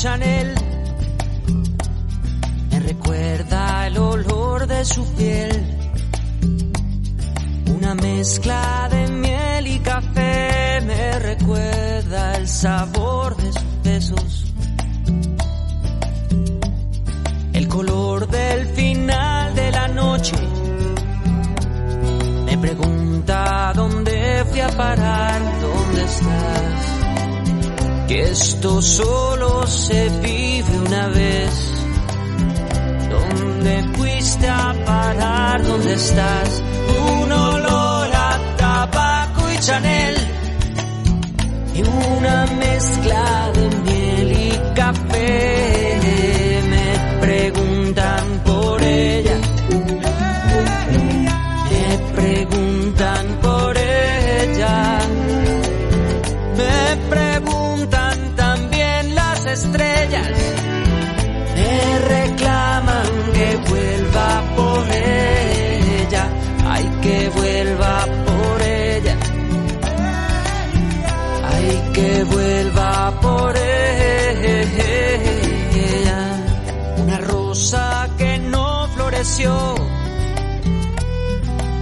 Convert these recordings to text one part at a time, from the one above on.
Chanel. Me recuerda el olor de su piel. Una mezcla de miel y café me recuerda el sabor de sus besos. El color del final de la noche. Me pregunta dónde fui a parar, dónde estás. Que esto solo se vive una vez. ¿Dónde fuiste a parar? ¿Dónde estás? Un olor a tabaco y Chanel. Y una mezcla de miel y café.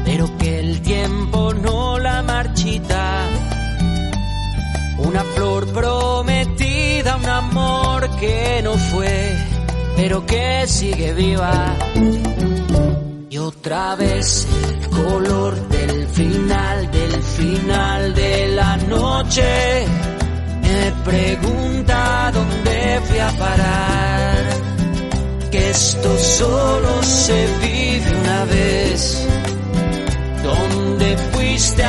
Pero que el tiempo no la marchita. Una flor prometida, un amor que no fue, pero que sigue viva. Y otra vez el color del final, del final de la noche. Me pregunta dónde fui a parar. Esto solo se vive una vez. ¿Dónde fuiste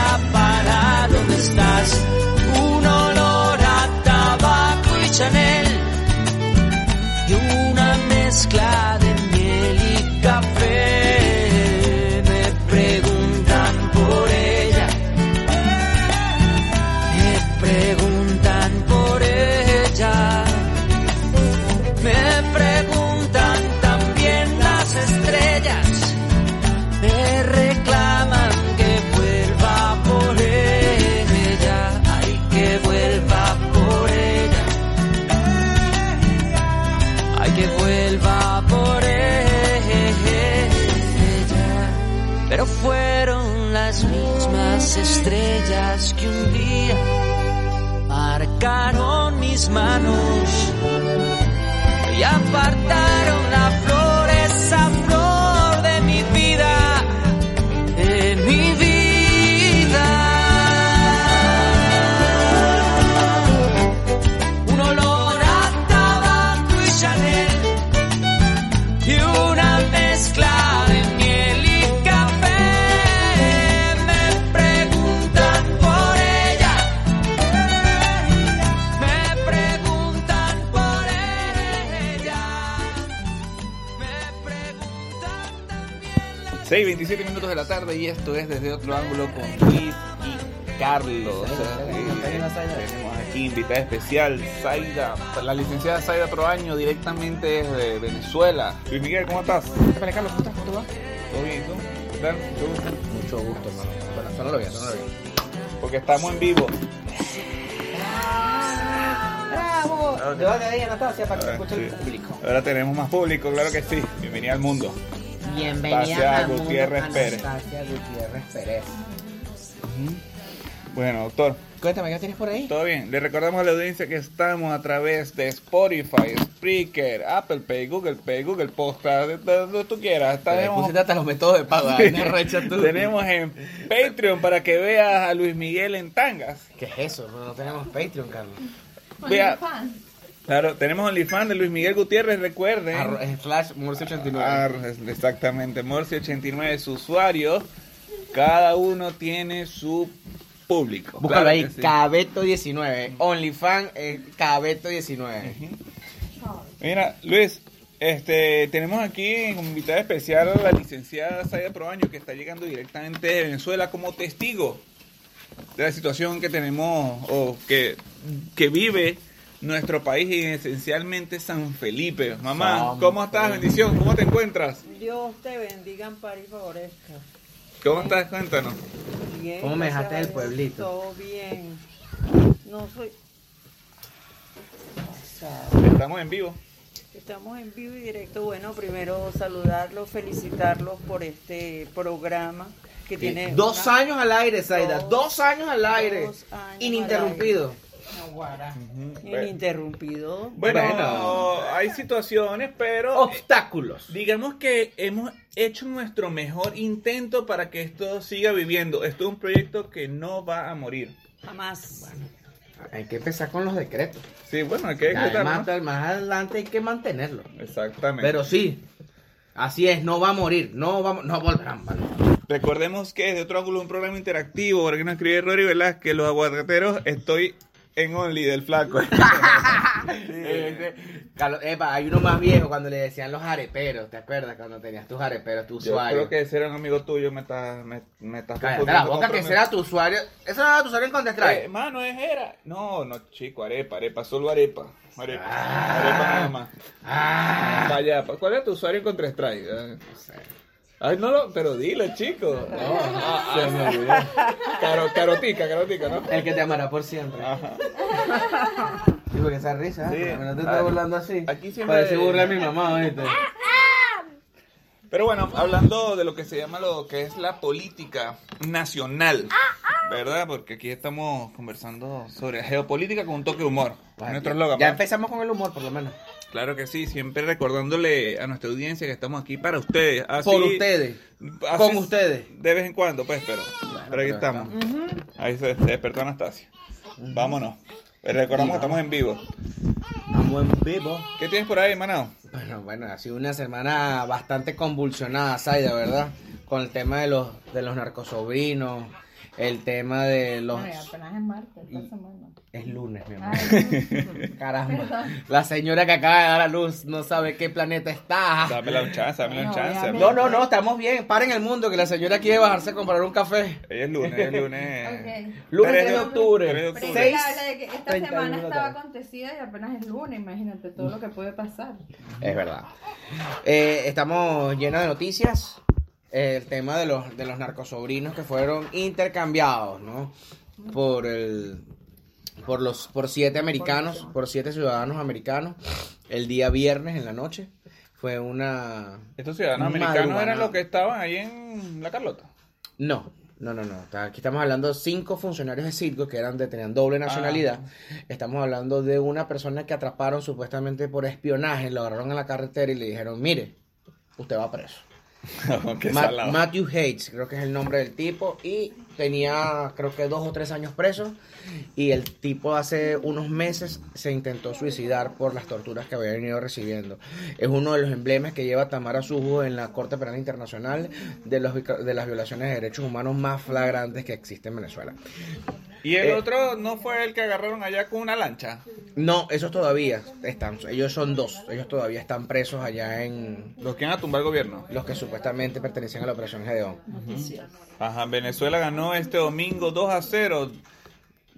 estrellas que un día marcaron mis manos y apartaron la tarde y esto es desde otro ángulo con Luis y Carlos. Tenemos aquí invitada especial, Zaida, la licenciada Zaida Proaño, directamente desde Venezuela. Luis Miguel, ¿cómo estás? Hola Carlos, ¿cómo estás? ¿Cómo te va? ¿Todo bien? ¿y ¿Tú? ¿Qué tal? ¿Te gusta? Mucho gusto, hermano. Bueno, sonalo bien, sonalo bien. Porque estamos en vivo. ¡Bravo! Levante ahí, Anastasia, para que se escuche Sí. el público. Ahora tenemos más público, claro que sí. Bienvenida al mundo. Bienvenida Anastasia al mundo, Gutiérrez Pérez. Anastasia Gutiérrez Pérez. Bueno, doctor, Cuéntame, ¿qué tienes por ahí? todo bien. Le recordamos a la audiencia que estamos a través de Spotify, Spreaker, Apple Pay, Google Pay, Google Posta, de de donde tú quieras. Te Tenemos, hasta los métodos de pago. tenemos en Patreon para que veas a Luis Miguel en tangas. ¿Qué es eso? No, no tenemos Patreon, Carlos. Vea, claro, tenemos OnlyFans de Luis Miguel Gutiérrez, recuerden. Arro- es Flash Morse 89. Ah, exactamente, Morsi89 es su usuario. Cada uno tiene su público. Búscalo Claro ahí, que sí. Cabeto19. OnlyFans eh, Cabeto19. Mira, Luis, este, tenemos aquí como invitada especial a la licenciada Saida Proaño, que está llegando directamente de Venezuela como testigo de la situación que tenemos o que, que vive nuestro país y esencialmente San Felipe. Mamá, San ¿cómo estás? Felipe. Bendición, ¿cómo te encuentras? Dios te bendiga, ampare y favorezca. ¿Cómo estás? Cuéntanos. Bien. ¿Cómo me dejaste del pueblito? Todo bien. No soy. Estamos en vivo. Estamos en vivo y directo. Bueno, primero saludarlos, felicitarlos por este programa que tiene Dos una- años al aire, Zaida. Dos- Dos, años al aire. dos años Ininterrumpido. Ujú. Ininterrumpido. Bueno, Bueno. hay situaciones, pero Obstáculos. digamos que hemos hecho nuestro mejor intento para que esto siga viviendo. Esto es un proyecto que no va a morir. Jamás. Hay que empezar con los decretos. Sí, bueno, hay que decretar, ¿no? más, adelante hay que mantenerlo. Exactamente. Pero sí, así es, no va a morir, no va, a mo- no volverán. mano. Recordemos que desde otro ángulo un programa interactivo, porque nos escribe Rory Velázquez, los aguacateros, estoy en Only del flaco. Carlos- epa, hay uno más viejo cuando le decían los areperos, ¿te acuerdas? Cuando tenías tus areperos, tu Yo usuario. creo que ese era un amigo tuyo, me estás me, me estás Cállate la boca que ese era tu usuario. Eso no era tu usuario en Counter amigo. Eh, mano, es era. No, no, chico, arepa, arepa, solo arepa. Arepa, Ah. arepa nada más. Ah, Vaya, ¿cuál es tu usuario en Contra Strike? No sé. Ay, no lo, pero dilo, chico. Ah, se me olvidó. Caro, carotica, carotica, ¿no? El que te amará por siempre. Ajá. Sí, porque esa risa, Sí. ¿eh? no te Ah, estás burlando así. aquí siempre- Parece burla de mi mamá, ¿viste? Pero bueno, hablando de lo que se llama lo que es la política nacional, ¿verdad? Porque aquí estamos conversando sobre geopolítica con un toque de humor. Es nuestro. Ya empezamos con el humor, por lo menos. Claro que sí, siempre recordándole a nuestra audiencia que estamos aquí para ustedes. Así- Por ustedes. así Con es ustedes. De vez en cuando, pues, pero, pero aquí pero estamos. Ahí se, se despertó Anastasia. Vámonos. Recordamos que estamos en vivo. Estamos en vivo. ¿Qué tienes por ahí, Manao? Bueno, bueno, ha sido una semana bastante convulsionada, Zaida, ¿verdad? Con el tema de los, de los narcosobrinos, el tema de los... Ay, apenas es martes, esta semana. Es lunes, mi amor. Ay, Caramba. Perdón. La señora que acaba de dar a luz no sabe qué planeta está. Dámela un chance, dámela un No, chance. obviamente. No, no, no, estamos bien. Paren el mundo que la señora quiere bajarse a comprar un café. Ella es lunes, es lunes. Lunes 3 de octubre. Tres de Pero octubre. que habla de que esta 31 semana estaba acontecida y apenas es lunes, imagínate todo lo que puede pasar. Es verdad. Eh, estamos llenos de noticias. El tema de los, de los narcosobrinos que fueron intercambiados, ¿no? Por el por los por siete americanos, por siete ciudadanos americanos, el día viernes en la noche. Fue una Estos ciudadanos Madrugada. americanos eran los que estaban ahí en La Carlota. No, no, no, no. Aquí estamos hablando de cinco funcionarios de Citgo que eran de, tenían doble nacionalidad. Estamos hablando de una persona que atraparon supuestamente por espionaje, lo agarraron en la carretera y le dijeron, mire, usted va preso. Salado. Matthew Hates, creo que es el nombre del tipo, y tenía creo que dos o tres años preso, y el tipo hace unos meses se intentó suicidar por las torturas que había venido recibiendo. Es uno de los emblemas que lleva Tamara Sujo en la Corte Penal Internacional de, los, de las violaciones de derechos humanos más flagrantes que existen en Venezuela. Y el Eh, otro no fue el que agarraron allá con una lancha. No, esos todavía están, ellos son dos, ellos todavía están presos allá en Los que iban a tumbar el gobierno. los que supuestamente pertenecen a la Operación Gedeón. Ajá, Venezuela ganó este domingo 2 a 0.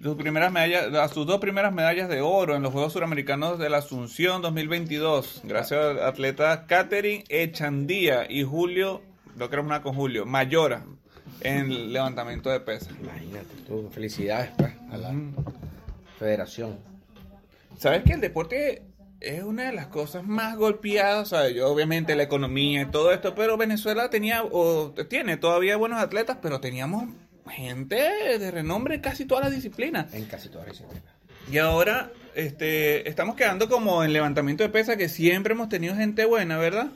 Sus primeras medallas, a sus dos primeras medallas de oro en los Juegos Suramericanos de la Asunción 2022, gracias a atletas Catherine Echandía y Julio, lo que era una con Julio, Mayora, en levantamiento de pesas. Imagínate tú, felicidades pues, a la federación. ¿Sabes que el deporte es una de las cosas más golpeadas? O sea, yo, obviamente la economía y todo esto, pero Venezuela tenía o tiene todavía buenos atletas, pero teníamos gente de renombre en casi todas las disciplinas. En casi todas las disciplinas. Y ahora este, estamos quedando como en levantamiento de pesas, que siempre hemos tenido gente buena, ¿verdad?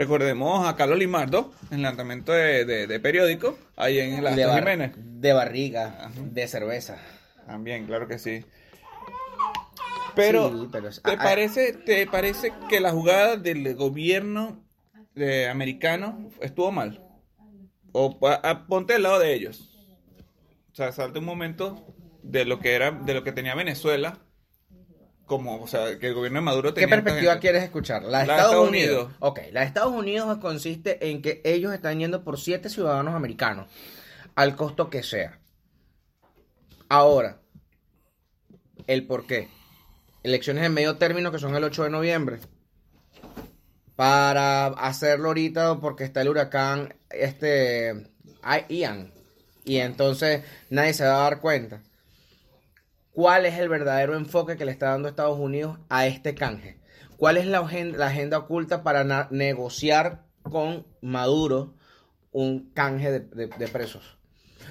Recordemos a Carlos Limardo en levantamiento de, de, de periódico, ahí en la de, bar- Jiménez. de barriga, de cerveza. También, claro que sí. Pero, Sí, pero es- ¿te, ah, parece, ¿te parece que la jugada del gobierno eh, americano estuvo mal? O a- ponte al lado de ellos. O sea, salte un momento de lo que era, de lo que tenía Venezuela, como, o sea, que el gobierno de Maduro ¿Qué tenía. esta perspectiva gente. quieres escuchar? La de La de Estados, Estados Unidos. Unidos. Ok, la de Estados Unidos consiste en que ellos están yendo por siete ciudadanos americanos, al costo que sea. Ahora, el por qué. Elecciones en medio término que son el 8 de noviembre. Para hacerlo ahorita porque está el huracán este Ian. Y entonces nadie se va a dar cuenta. ¿Cuál es el verdadero enfoque que le está dando Estados Unidos a este canje? ¿Cuál es la agenda, la agenda oculta para negociar con Maduro un canje de, de- de presos?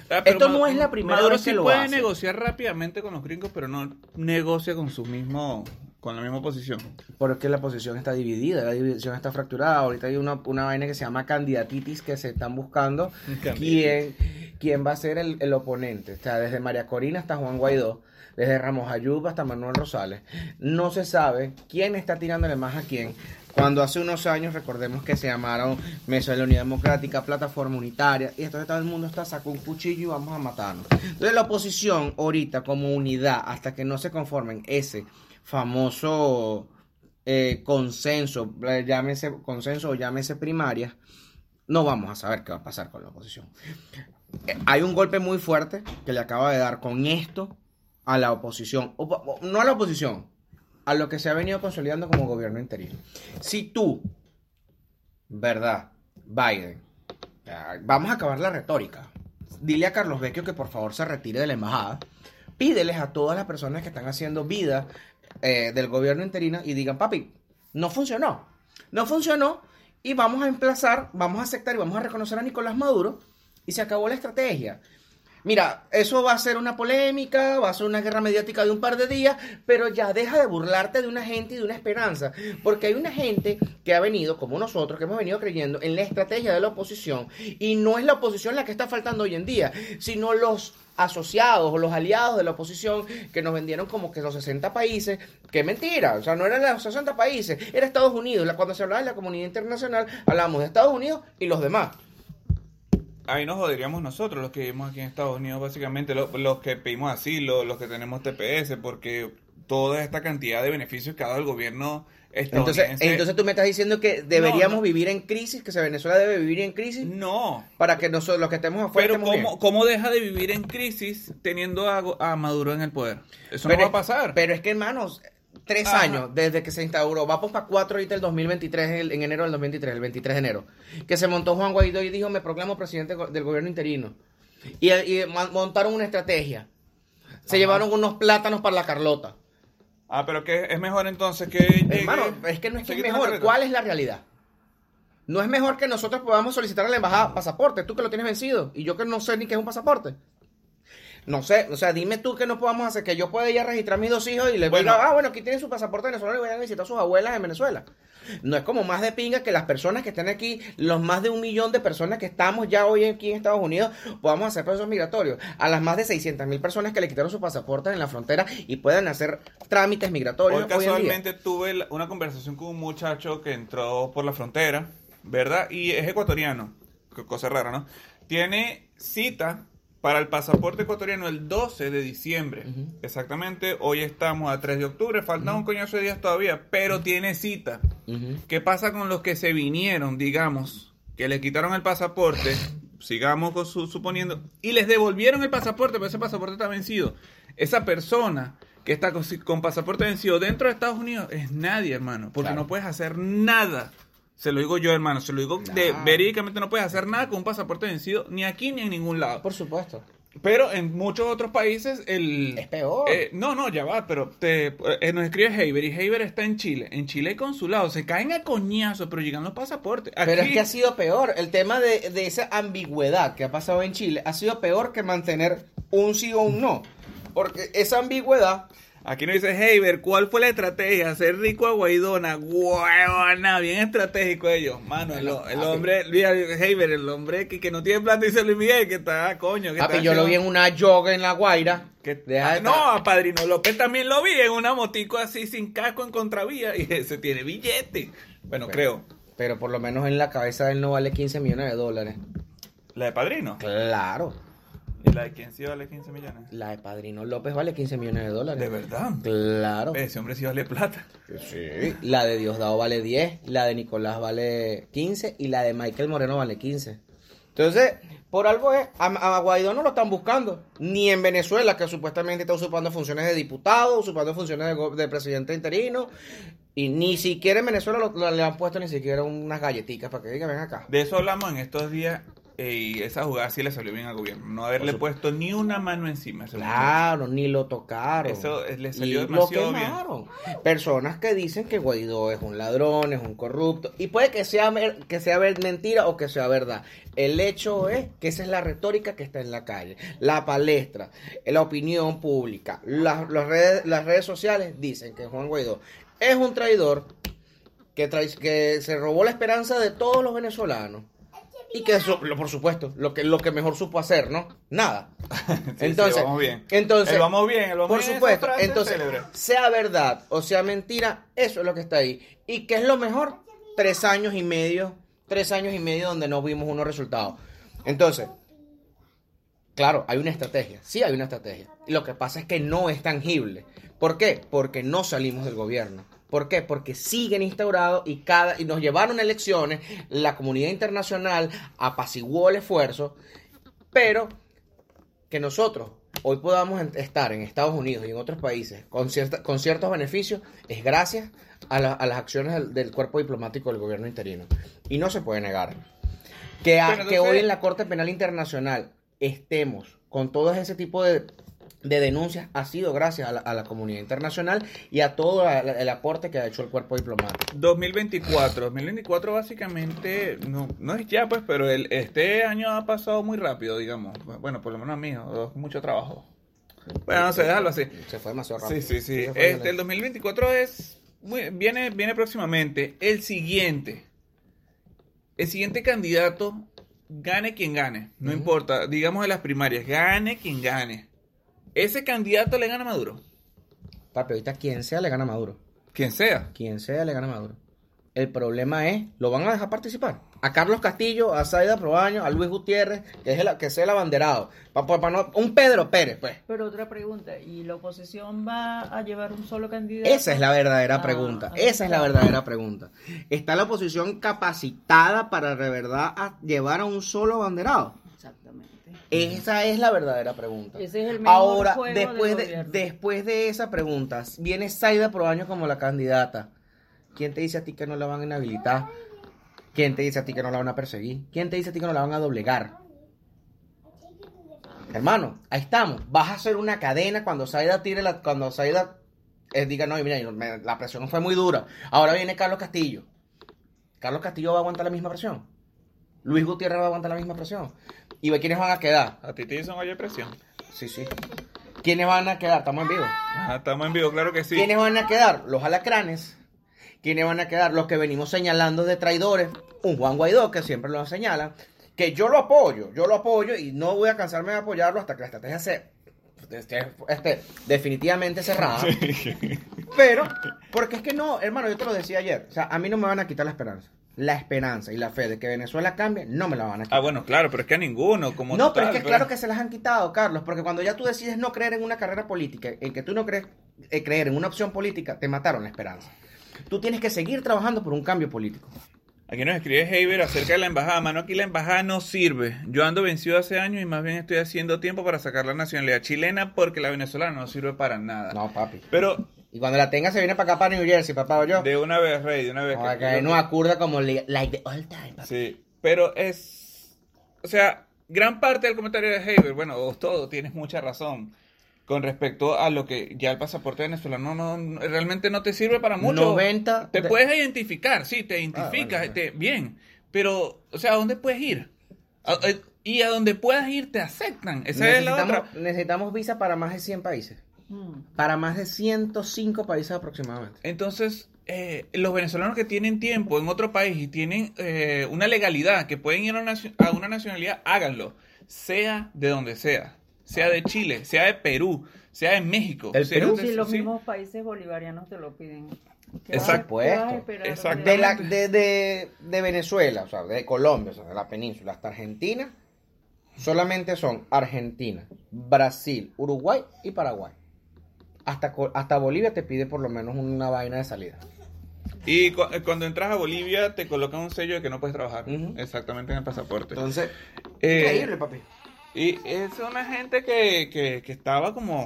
Ah, Esto no es la primera Maduro vez que sí lo puede hace. negociar rápidamente con los gringos, pero no negocia con su mismo, con la misma posición. Porque la posición está dividida, la división está fracturada. Ahorita hay una, una vaina que se llama candidatitis que se están buscando quién, quién va a ser el, el oponente. O sea, desde María Corina hasta Juan Guaidó, desde Ramos Ayub hasta Manuel Rosales. No se sabe quién está tirándole más a quién. Cuando hace unos años, recordemos que se llamaron Mesa de la Unidad Democrática, Plataforma Unitaria, y entonces todo el mundo está sacó un cuchillo y vamos a matarnos. Entonces la oposición ahorita como unidad, hasta que no se conformen ese famoso eh, consenso, llámese consenso o llámese primaria, no vamos a saber qué va a pasar con la oposición. Eh, hay un golpe muy fuerte que le acaba de dar con esto a la oposición, no a la oposición, a lo que se ha venido consolidando como gobierno interino. Si tú, verdad, Biden, vamos a acabar la retórica, dile a Carlos Vecchio que por favor se retire de la embajada, pídeles a todas las personas que están haciendo vida eh, del gobierno interino y digan, papi, no funcionó, no funcionó y vamos a emplazar, vamos a aceptar y vamos a reconocer a Nicolás Maduro y se acabó la estrategia. Mira, eso va a ser una polémica, va a ser una guerra mediática de un par de días, pero ya deja de burlarte de una gente y de una esperanza, porque hay una gente que ha venido, como nosotros, que hemos venido creyendo en la estrategia de la oposición, y no es la oposición la que está faltando hoy en día, sino los asociados o los aliados de la oposición que nos vendieron como que los 60 países, que mentira, o sea, no eran los 60 países, era Estados Unidos, cuando se hablaba de la comunidad internacional, hablábamos de Estados Unidos y los demás. Ahí nos joderíamos nosotros, los que vivimos aquí en Estados Unidos, básicamente, lo- los, que pedimos asilo, los que tenemos TPS, porque toda esta cantidad de beneficios que ha dado el gobierno Entonces, entonces tú me estás diciendo que deberíamos no. vivir en crisis, que Venezuela debe vivir en crisis No, para que nosotros los que estemos afuera pero estemos bien. ¿cómo, ¿cómo deja de vivir en crisis teniendo a, a Maduro en el poder? Eso pero, no va a pasar. Pero es que, hermanos, tres Ajá. años desde que se instauró, vamos para cuatro ahorita el 2023, el- en enero del 2023, el 23 de enero, que se montó Juan Guaidó y dijo, me proclamo presidente del gobierno interino. Y, montaron una estrategia. Se Ajá. llevaron unos plátanos para la Carlota. Ah, pero que es mejor entonces que llegue- Hermano, es que no es que es mejor. ¿Cuál es la realidad? No es mejor que nosotros podamos solicitar a la embajada pasaporte, tú que lo tienes vencido, y yo que no sé ni qué es un pasaporte. No sé, o sea, dime tú que no podamos hacer, que yo pueda ir a registrar a mis dos hijos y les Bueno. diga, ah, bueno, aquí tienen su pasaporte venezolano y vayan a visitar a sus abuelas en Venezuela. No es como más de pinga que las personas que están aquí, los más de un millón de personas que estamos ya hoy aquí en Estados Unidos, podamos hacer procesos migratorios. A las más de 600 mil personas que le quitaron su pasaporte en la frontera y puedan hacer trámites migratorios. Hoy hoy en día. casualmente tuve una conversación con un muchacho que entró por la frontera, ¿verdad? Y es ecuatoriano, co- cosa rara, ¿no? Tiene cita para el pasaporte ecuatoriano el 12 de diciembre. Exactamente, hoy estamos a 3 de octubre, faltan un coñazo de días todavía, pero tiene cita. ¿Qué pasa con los que se vinieron, digamos, que le quitaron el pasaporte, sigamos con su- suponiendo, y les devolvieron el pasaporte, pero ese pasaporte está vencido? Esa persona que está con, con pasaporte vencido dentro de Estados Unidos es nadie, hermano, porque Claro. no puedes hacer nada. Se lo digo yo, hermano, se lo digo de verídicamente no puedes hacer nada con un pasaporte vencido ni aquí ni en ningún lado. Por supuesto. Pero en muchos otros países el... Es peor. Eh, no, no, ya va, pero te, eh, nos escribe Heiber y Heiber está en Chile. En Chile hay consulado, se caen a coñazo, pero llegan los pasaportes. Pero es que ha sido peor. El tema de, de esa ambigüedad que ha pasado en Chile ha sido peor que mantener un sí o un no. Porque esa ambigüedad. Aquí nos dice Heiber, ¿cuál fue la estrategia? Hacer rico a Guaidona. Huevona, bien estratégico ellos. Mano, el, el hombre, Heiber, el hombre que, que no tiene plata, dice Luis Miguel, que está, coño. Que Papi, está yo lo vi en una yoga en La Guaira. que- Deja Ah, no, a Padrino López también lo vi en una motico así sin casco en contravía y ese tiene billete. Bueno, creo. Pero por lo menos en la cabeza de él no vale 15 millones de dólares. ¿La de Padrino? Claro. ¿Y la de quién sí vale 15 millones? La de Padrino López vale 15 millones de dólares. ¿De verdad? Claro. Ese hombre sí vale plata. Sí. La de Diosdado vale 10, la de Nicolás vale 15 y la de Michael Moreno vale 15. Entonces, por algo es, a, a Guaidó no lo están buscando, ni en Venezuela, que supuestamente está usurpando funciones de diputado, usurpando funciones de, presidente interino, y ni siquiera en Venezuela lo- lo- le han puesto ni siquiera unas galletitas para que diga, ven acá. De eso hablamos en estos días y esa jugada sí le salió bien al gobierno. No haberle puesto ni una mano encima. Claro, ni lo tocaron. Eso, eh, le Y salió lo demasiado bien. quemaron. Personas que dicen que Guaidó es un ladrón, es un corrupto. Y puede que sea, que sea mentira o que sea verdad. El hecho es que esa es la retórica que está en la calle. La palestra, la opinión pública, las, las redes, las redes sociales dicen que Juan Guaidó es un traidor que, trai- que se robó la esperanza de todos los venezolanos. Y que eso, lo- por supuesto, lo que, lo que mejor supo hacer, ¿no? Nada. Sí, entonces, sí, vamos bien. entonces, El vamos bien, el vamos por bien, supuesto, entonces, célebre. sea verdad o sea mentira, eso es lo que está ahí. ¿Y qué es lo mejor? Tres años y medio, tres años y medio donde no vimos unos resultados. Entonces, claro, hay una estrategia, sí hay una estrategia. Lo que pasa es que no es tangible. ¿Por qué? Porque no salimos del gobierno. ¿Por qué? Porque siguen instaurados y cada y nos llevaron a elecciones, la comunidad internacional apaciguó el esfuerzo, pero que nosotros hoy podamos estar en Estados Unidos y en otros países con, cierta- con ciertos beneficios es gracias a, la- a las acciones del, del cuerpo diplomático del gobierno interino. Y no se puede negar. Que, a- que hoy en la Corte Penal Internacional estemos con todo ese tipo de, de denuncias ha sido gracias a la, a la comunidad internacional y a todo la- la- el aporte que ha hecho el cuerpo diplomático. 2024. 2024 básicamente no, no es ya, pues, pero el, este año ha pasado muy rápido, digamos. Bueno, por lo menos a mí, mucho trabajo. Bueno, no sé, déjalo así. Se fue demasiado Sí, rápido. sí, sí. Fue Este, el 2024 es muy- viene, viene próximamente. El siguiente. El siguiente candidato, gane quien gane. No importa, digamos en las primarias, gane quien gane. Ese candidato le gana a Maduro. Papi, ahorita quien sea le gana a Maduro. Quien sea. Quien sea le gana a Maduro. El problema es, ¿lo van a dejar participar? A Carlos Castillo, a Saida Proaño, a Luis Gutiérrez, que, es el, que sea el abanderado. Pa- pa- pa no- un Pedro Pérez, pues. Pero otra pregunta, ¿y la oposición va a llevar un solo candidato? Esa es la verdadera Ah, pregunta. ahí Esa es la está. verdadera pregunta. ¿Está la oposición capacitada para de verdad a llevar a un solo abanderado? Exactamente. Esa es la verdadera pregunta. Ese es el mejor Ahora, juego después del de, después de esa pregunta, viene Saida Proaño como la candidata. ¿Quién te dice a ti que no la van a inhabilitar? ¿Quién te dice a ti que no la van a perseguir? ¿Quién te dice a ti que no la van a doblegar? Hermano, ahí estamos. Vas a hacer una cadena cuando Saida tire la. Cuando Saida eh, diga, no, mira, me- la presión fue muy dura. Ahora viene Carlos Castillo. Carlos Castillo va a aguantar la misma presión. Luis Gutiérrez va a aguantar la misma presión. ¿Y ve quiénes van a quedar? A ti te dicen oye presión. Sí, sí. ¿Quiénes van a quedar? Estamos en vivo. Ajá, estamos en vivo, claro que sí. ¿Quiénes van a quedar? Los alacranes. ¿Quiénes van a quedar? Los que venimos señalando de traidores. Un Juan Guaidó, que siempre lo señala. Que yo lo apoyo, yo lo apoyo y no voy a cansarme de apoyarlo hasta que la estrategia se esté este, definitivamente cerrada. Pero, porque es que no, hermano, yo te lo decía ayer. O sea, a mí no me van a quitar la esperanza. La esperanza y la fe de que Venezuela cambie, no me la van a quitar. Ah, bueno, claro, pero es que a ninguno, como No, pero es que claro que se las han quitado, Carlos, porque cuando ya tú decides no creer en una carrera política, en que tú no crees eh, creer en una opción política, te mataron la esperanza. Tú tienes que seguir trabajando por un cambio político. Aquí nos escribe Heiber acerca de la embajada. Mano, aquí la embajada no sirve. Yo ando vencido hace años y más bien estoy haciendo tiempo para sacar la nacionalidad chilena porque la venezolana no sirve para nada. No, papi. Pero Y cuando la tenga se viene para acá, para New Jersey, papá, yo. de una vez, Rey, de una vez. No, que- no acuerda como li- like the all time, papi. Sí, pero es... O sea, gran parte del comentario de Heiber, bueno, o todo, tienes mucha razón con respecto a lo que ya el pasaporte venezolano no, no- realmente no te sirve para mucho. 90 Te de- puedes identificar, sí, te identificas, bueno, te- bien, pero, o sea, ¿a dónde puedes ir? A- a- y a donde puedas ir te aceptan. Esa es la necesitamos, otra. necesitamos visa para más de 100 países. Mm. Para más de 105 países aproximadamente. Entonces, eh, los venezolanos que tienen tiempo en otro país y tienen eh, una legalidad, que pueden ir a una, a una nacionalidad, háganlo. Sea de donde sea. Sea de Chile, sea de Perú, sea de México. ¿Del sea Perú? de- Si los sí. mismos países bolivarianos te lo piden. ¿Qué Exacto. Exacto. De, la, de, de, de Venezuela, o sea, de Colombia, o sea, de la península hasta Argentina, solamente son Argentina, Brasil, Uruguay y Paraguay. Hasta, hasta Bolivia te pide por lo menos una vaina de salida. Y cu- eh, cuando entras a Bolivia te colocan un sello de que no puedes trabajar. Exactamente en el pasaporte. Entonces, Eh, increíble, papi. Y es una gente que, que, que estaba como,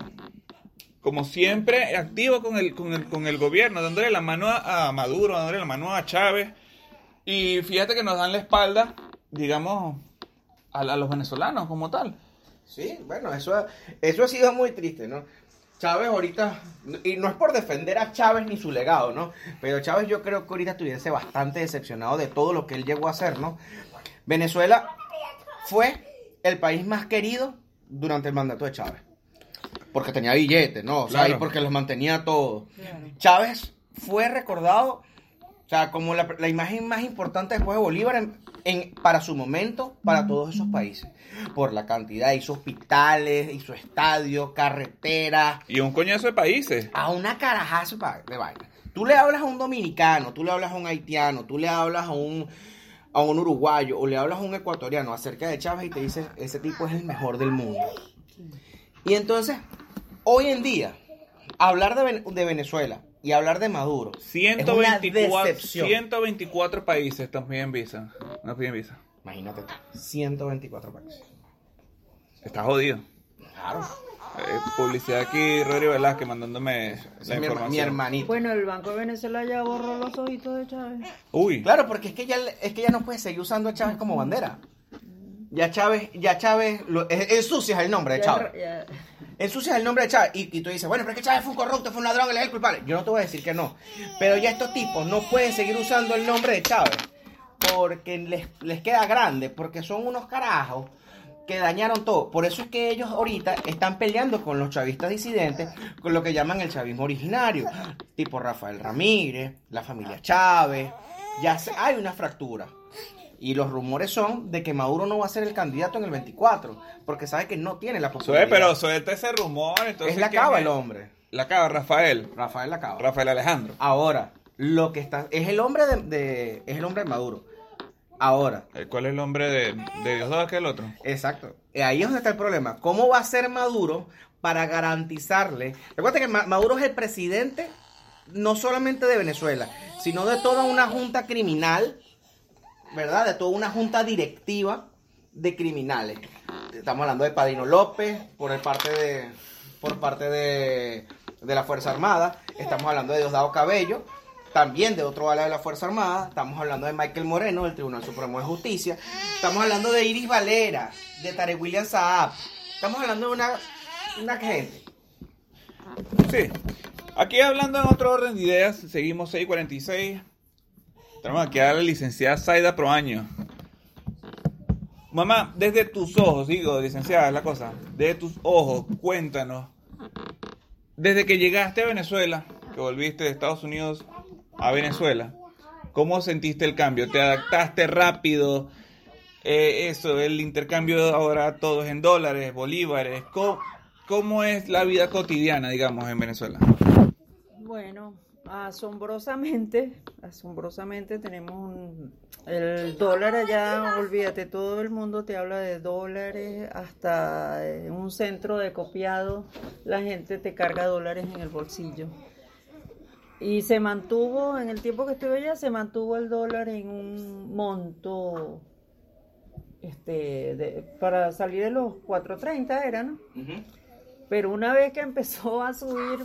como siempre activo con el, con, el, con el gobierno, dándole la mano a, a Maduro, dándole la mano a Chávez. Y fíjate que nos dan la espalda, digamos, a, a los venezolanos como tal. Sí, bueno, eso, ha- eso ha sido muy triste, ¿no? Chávez ahorita, y no es por defender a Chávez ni su legado, ¿no? Pero Chávez yo creo que ahorita estuviese bastante decepcionado de todo lo que él llegó a hacer, ¿no? Venezuela fue el país más querido durante el mandato de Chávez. Porque tenía billetes, ¿no? O sea, Claro. y porque los mantenía todos. Chávez fue recordado, o sea, como la, la imagen más importante después de Bolívar en- en- para su momento, para todos esos países. Por la cantidad, hizo hospitales, hizo estadios, carreteras, Y un coñazo de países. a una carajazo de vaina. Tú le hablas a un dominicano, tú le hablas a un haitiano, tú le hablas a un, a un uruguayo o le hablas a un ecuatoriano acerca de Chávez y te dice, ese tipo es el mejor del mundo. Y entonces, hoy en día, hablar de, de Venezuela y hablar de Maduro es una 124, decepción. 124 países piden visa. Nos piden visa. Imagínate tú, 124 países. Está jodido. Claro. Eh, publicidad aquí, Rodrigo Velázquez mandándome la mi, información. mi hermanito. Bueno, el Banco de Venezuela ya borró los ojitos de Chávez. Uy, Claro, porque es que ya es que ya no puede seguir usando a Chávez como bandera. Ya Chávez, ya Chávez, lo, es- ensucias el nombre de Ya- Chávez. ya- Ensucias el nombre de Chávez y, tú dices, bueno, pero es que Chávez fue un corrupto, fue un ladrón, él es el culpable. Yo no te voy a decir que no. Pero ya estos tipos no pueden seguir usando el nombre de Chávez porque les, les queda grande, porque son unos carajos que dañaron todo. Por eso es que ellos ahorita están peleando con los chavistas disidentes, con lo que llaman el chavismo originario, tipo Rafael Ramírez, la familia Chávez. Ya se- hay una fractura. Y los rumores son de que Maduro no va a ser el candidato en el 24, porque sabe que no tiene la posibilidad. pero suelta ese rumor. Entonces, es la ¿quién cava el hombre. La cava, Rafael. Rafael Lacaba. Rafael Alejandro. Ahora, lo que está es el hombre de, de- es el hombre de Maduro. Ahora, Eh, ¿Cuál es el nombre de, de Diosdado que el otro? exacto. Eh, Ahí es donde está el problema. ¿Cómo va a ser Maduro para garantizarle? Recuerda que Ma- Maduro es el presidente no solamente de Venezuela, sino de toda una junta criminal, ¿verdad? De toda una junta directiva de criminales. Estamos hablando de Padrino López por el parte de por parte de, de la Fuerza Armada. Estamos hablando de Diosdado Cabello, también de otro ala de la Fuerza Armada. Estamos hablando de Michael Moreno, del Tribunal Supremo de Justicia. Estamos hablando de Iris Valera, de Tarek William Saab. Estamos hablando de una, una gente. Sí. Aquí hablando en otro orden de ideas, seguimos 646. Tenemos aquí a la licenciada Zaida Proaño. Mamá, desde tus ojos, digo, licenciada, es la cosa. Desde tus ojos, cuéntanos. Desde que llegaste a Venezuela, que volviste de Estados Unidos a Venezuela, ¿cómo sentiste el cambio? ¿Te adaptaste rápido? Eh, eso, el intercambio ahora todo es en dólares, bolívares. ¿Cómo, cómo es la vida cotidiana, digamos, en Venezuela? Bueno, asombrosamente, asombrosamente tenemos un, el dólar allá, olvídate, todo el mundo te habla de dólares, hasta en un centro de copiado la gente te carga dólares en el bolsillo. Y se mantuvo, en el tiempo que estuve allá, se mantuvo el dólar en un monto este, de- para salir de los 4.30 era, ¿no? Pero una vez que empezó a subir,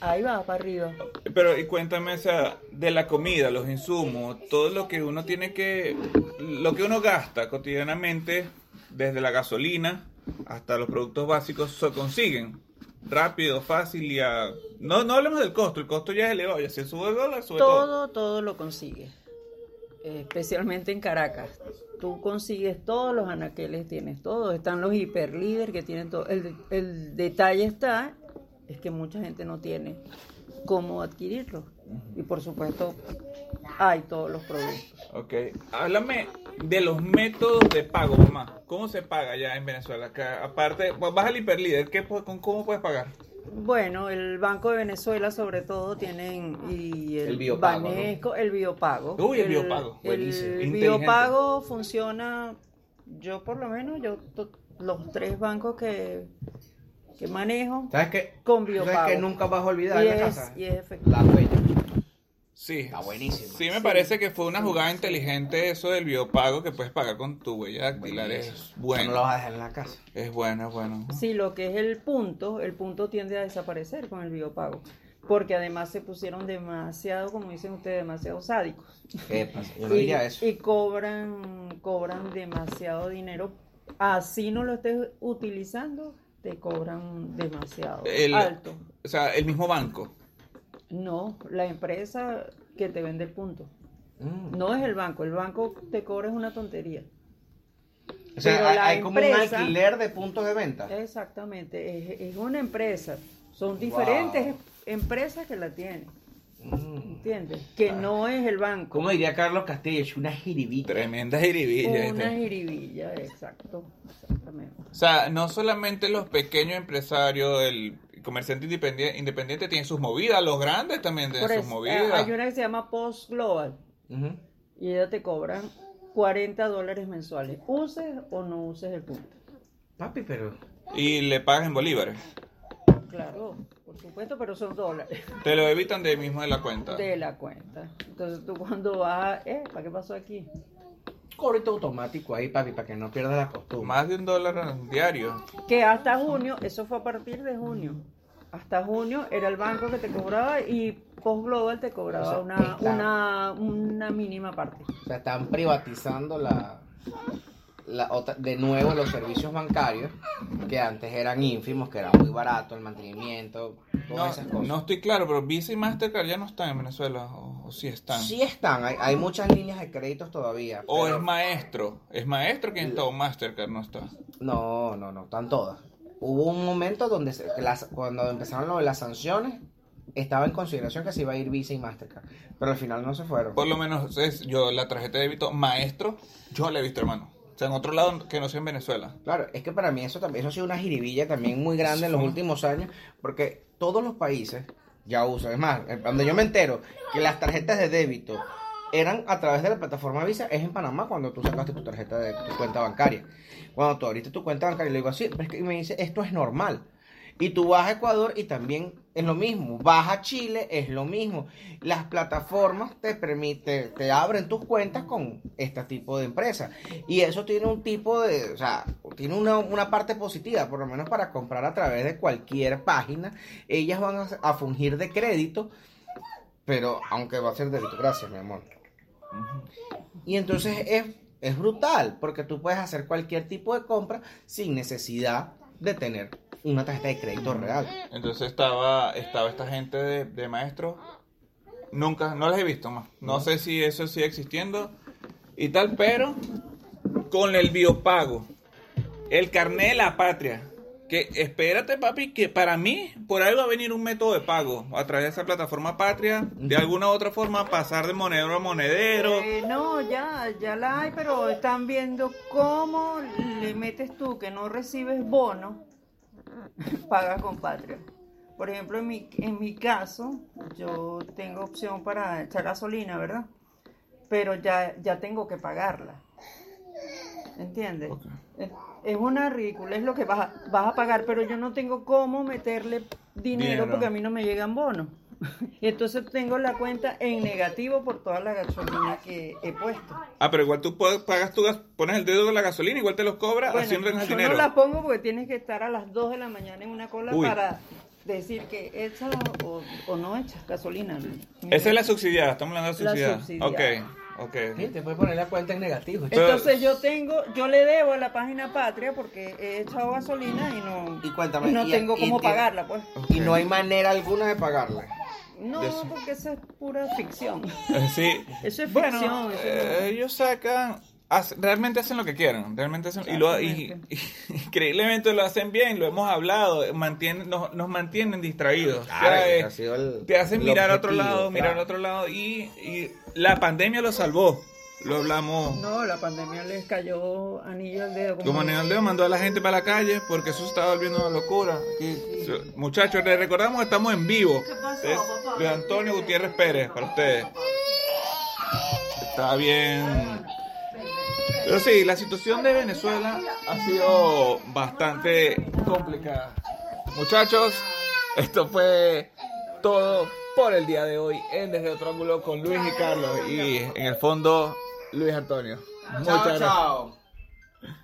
ahí va para arriba. Pero y cuéntame, o sea, de la comida, los insumos, todo lo que uno tiene que, lo que uno gasta cotidianamente, desde la gasolina hasta los productos básicos, se consiguen rápido, fácil y a... No, no hablemos del costo, el costo ya es elevado, ya se sube el dólar, sube todo. Todo, todo lo consigues. Especialmente en Caracas. Tú consigues todos los anaqueles, tienes todo. Están los hiperlíder que tienen todo. El, el detalle está, es que mucha gente no tiene cómo adquirirlo. Y por supuesto, hay todos los productos. Ok, háblame de los métodos de pago, mamá. ¿Cómo se paga allá en Venezuela? Que aparte, vas al hiperlíder, ¿qué, ¿cómo puedes pagar? Bueno, el Banco de Venezuela sobre todo tienen y el, El biopago, Banesco, el biopago. Uy, el biopago, buenísimo, El inteligente. biopago funciona, yo por lo menos, yo to- los tres bancos que, que manejo ¿Sabes qué? con ¿Sabes biopago. que nunca vas a olvidar y es, y. La huella. Sí. Está buenísimo. Sí, me parece que fue una jugada inteligente eso del biopago que puedes pagar con tu huella dactilar. Es Eso bueno. no lo vas a dejar en la casa. Es bueno, es bueno. Sí, lo que es el punto, el punto tiende a desaparecer con el biopago. porque además se pusieron demasiado, como dicen ustedes, demasiado sádicos. ¿Qué pasa? Yo no y, diría eso. y cobran, cobran demasiado dinero. Así no lo estés utilizando, te cobran demasiado El- alto. O sea, el mismo banco. No, la empresa que te vende el punto. Mm. No es el banco, el banco te cobra es una tontería. O sea, Pero hay, la hay como un alquiler de puntos de venta. Exactamente, es, es una empresa. Son diferentes Wow. empresas que la tienen. ¿Entiendes? Que no es el banco. ¿Cómo diría Carlos Castillo? Es una jiribilla. Tremenda jiribilla. Una este. jiribilla, exacto, exactamente. O sea, no solamente los pequeños empresarios, el comerciante independiente, independiente tiene sus movidas, los grandes también tienen Por sus movidas. hay una que se llama Post Global y ella te cobran 40 dólares mensuales, uses o no uses el punto. Papi, pero. Y le pagan en bolívares. Claro, por supuesto, pero son dólares Te lo evitan de mismo de la cuenta. de la cuenta. Entonces tú cuando vas, eh, ¿para qué pasó aquí? Cobrito automático ahí, papi, para que no pierdas la costumbre. Más de un dólar diario. Que hasta junio, eso fue a partir de junio. Hasta junio era el banco que te cobraba y Post Global te cobraba O sea, una, está- una, una mínima parte. O sea, están privatizando la, la otra, de nuevo los servicios bancarios que antes eran ínfimos, que era muy barato el mantenimiento, todas No, esas cosas. no estoy claro, pero Visa y Mastercard ya no están en Venezuela. O, o sí están. Sí están, hay, hay muchas líneas de créditos todavía. O pero- es maestro. Es maestro quien está o Mastercard no está. No, no, no, están todas. Hubo un momento donde se- las, cuando empezaron lo de las sanciones, estaba en consideración que se iba a ir Visa y Mastercard, pero al final no se fueron. Por lo menos es yo la tarjeta de débito maestro, yo la he visto, hermano. O sea, en otro lado que no sea en Venezuela. Claro, es que para mí eso también, eso ha sido una jiribilla también muy grande en los últimos años, porque todos los países ya usan. Es más, eh, cuando yo me entero que las tarjetas de débito eran a través de la plataforma Visa, es en Panamá cuando tú sacaste tu tarjeta de tu cuenta bancaria. Cuando tú abriste tu cuenta bancaria, le digo así, pero es que me dice, esto es normal. Y tú vas a Ecuador y también es lo mismo. Vas a Chile, es lo mismo. Las plataformas te permiten, te abren tus cuentas con este tipo de empresas. Y eso tiene un tipo de, o sea, tiene una, una parte positiva, por lo menos para comprar a través de cualquier página. Ellas van a, a fungir de crédito, pero aunque va a ser débito. Gracias, mi amor. Y entonces es, es brutal, porque tú puedes hacer cualquier tipo de compra sin necesidad de tener una tarjeta de crédito real. Entonces estaba, estaba esta gente de, de maestro. Nunca, no las he visto más. No sé si eso sigue existiendo y tal, pero con el biopago, el carnet de la patria. Que espérate, papi, que para mí por ahí va a venir un método de pago a través de esa plataforma patria, de alguna u otra forma pasar de monedero a monedero. Eh, no, ya, ya la hay, pero están viendo cómo le metes tú que no recibes bono, pagas con patria. Por ejemplo, en mi, en mi caso, yo tengo opción para echar gasolina, ¿verdad? Pero ya, ya tengo que pagarla. ¿Entiendes? Es, es una ridícula, es lo que vas a, vas a pagar, pero yo no tengo cómo meterle dinero, Dinero. porque a mí no me llegan bonos. Y entonces tengo la cuenta en negativo por toda la gasolina que he puesto. Ah, pero igual tú puedes- pagas tu gas, pones el dedo de la gasolina, igual te los cobra, Bueno, tengas el yo dinero. no la pongo porque tienes que estar a las 2 de la mañana en una cola Uy. para decir que echas o, o no echas gasolina. Esa es la subsidiada, estamos hablando de La subsidiada. subsidiada. Ok, ok. Sí, te puedes poner la cuenta en negativo. Pero- Entonces yo tengo, yo le debo a la página Patria porque he echado gasolina y no, Y cuéntame, no y- tengo y cómo pagarla, pues. Y no hay manera alguna de pagarla. No, de porque eso es pura ficción. Eh, Sí. Eso es bueno, ficción, eso eh, ellos sacan, hace- realmente hacen lo que quieran, realmente hacen, y, lo, y, y increíblemente lo hacen bien, lo hemos hablado, mantienen, nos, nos mantienen distraídos. O sea, Claro, eh, ha sido el- te hacen mirar a otro lado, mirar a otro lado, y, y la pandemia lo salvó. Lo hablamos. No, la pandemia les cayó anillo al dedo. Como Antonio Leo mandó a la gente para la calle porque eso se estaba volviendo una locura. Aquí, muchachos, les recordamos que estamos en vivo. Es Luis Antonio Gutiérrez Pérez para ustedes. Está bien. Pero sí, la situación de Venezuela ha sido bastante complicada. Muchachos, esto fue todo por el día de hoy en Desde Otro Ángulo con Luis y Carlos. Y en el fondo, Luis Antonio. Muchas Chao, gracias. chao.